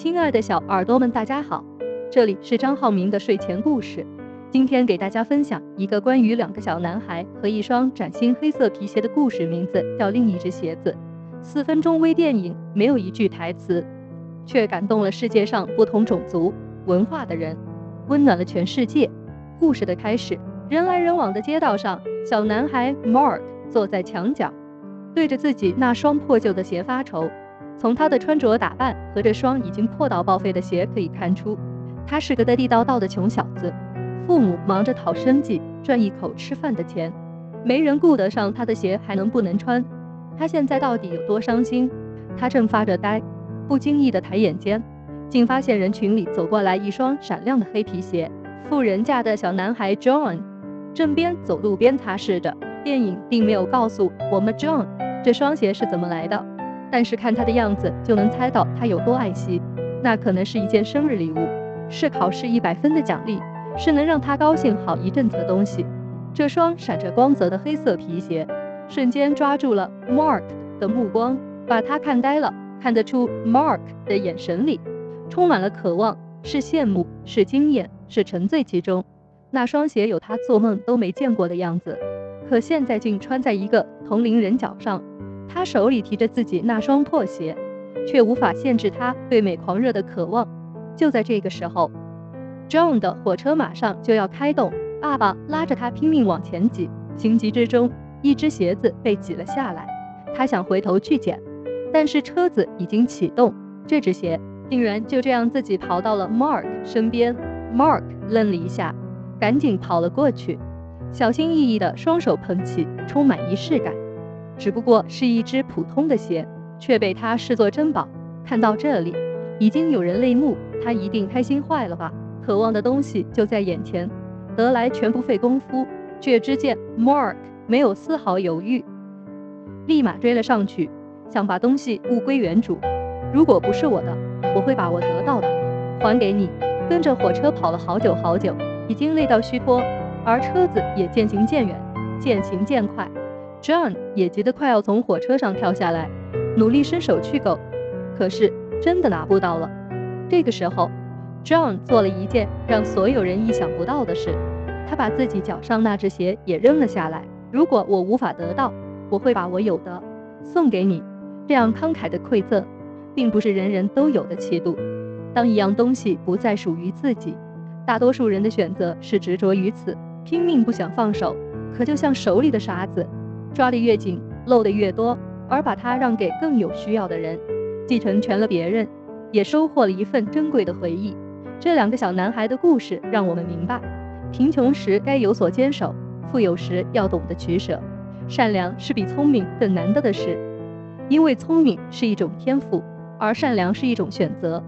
亲爱的小耳朵们，大家好，这里是张浩明的睡前故事。今天给大家分享一个关于两个小男孩和一双崭新黑色皮鞋的故事，名字叫《另一只鞋子》。四分钟微电影，没有一句台词，却感动了世界上不同种族文化的人，温暖了全世界。故事的开始，人来人往的街道上，小男孩 Mark 坐在墙角，对着自己那双破旧的鞋发愁。从他的穿着打扮和这双已经破到报废的鞋可以看出，他是个地地道道的穷小子。父母忙着讨生计，赚一口吃饭的钱，没人顾得上他的鞋还能不能穿。他现在到底有多伤心？他正发着呆，不经意的抬眼间，竟发现人群里走过来一双闪亮的黑皮鞋。富人家的小男孩 John 正边走路边擦拭着。电影并没有告诉我们 John 这双鞋是怎么来的。但是看他的样子，就能猜到他有多爱惜。那可能是一件生日礼物，是考试一百分的奖励，是能让他高兴好一阵子的东西。这双闪着光泽的黑色皮鞋，瞬间抓住了 Mark 的目光，把他看呆了。看得出 Mark 的眼神里充满了渴望，是羡慕，是惊艳，是沉醉其中。那双鞋有他做梦都没见过的样子，可现在竟穿在一个同龄人脚上。他手里提着自己那双破鞋，却无法限制他对美狂热的渴望。就在这个时候，John 的火车马上就要开动，爸爸拉着他拼命往前挤。情急之中，一只鞋子被挤了下来。他想回头去捡，但是车子已经启动，这只鞋竟然就这样自己跑到了 Mark 身边。Mark 愣了一下，赶紧跑了过去，小心翼翼的双手捧起，充满仪式感。只不过是一只普通的鞋，却被他视作珍宝。看到这里，已经有人泪目，他一定开心坏了吧？渴望的东西就在眼前，得来全不费工夫。却只见 Mark 没有丝毫犹豫，立马追了上去，想把东西物归原主。如果不是我的，我会把我得到的还给你。跟着火车跑了好久好久，已经累到虚脱，而车子也渐行渐远，渐行渐快。John 也急得快要从火车上跳下来，努力伸手去够，可是真的拿不到了。这个时候，John 做了一件让所有人意想不到的事，他把自己脚上那只鞋也扔了下来。如果我无法得到，我会把我有的送给你。这样慷慨的馈赠，并不是人人都有的气度。当一样东西不再属于自己，大多数人的选择是执着于此，拼命不想放手。可就像手里的沙子。抓得越紧，漏得越多，而把它让给更有需要的人，继承全了别人，也收获了一份珍贵的回忆。这两个小男孩的故事让我们明白，贫穷时该有所坚守，富有时要懂得取舍。善良是比聪明更难得的事，因为聪明是一种天赋，而善良是一种选择。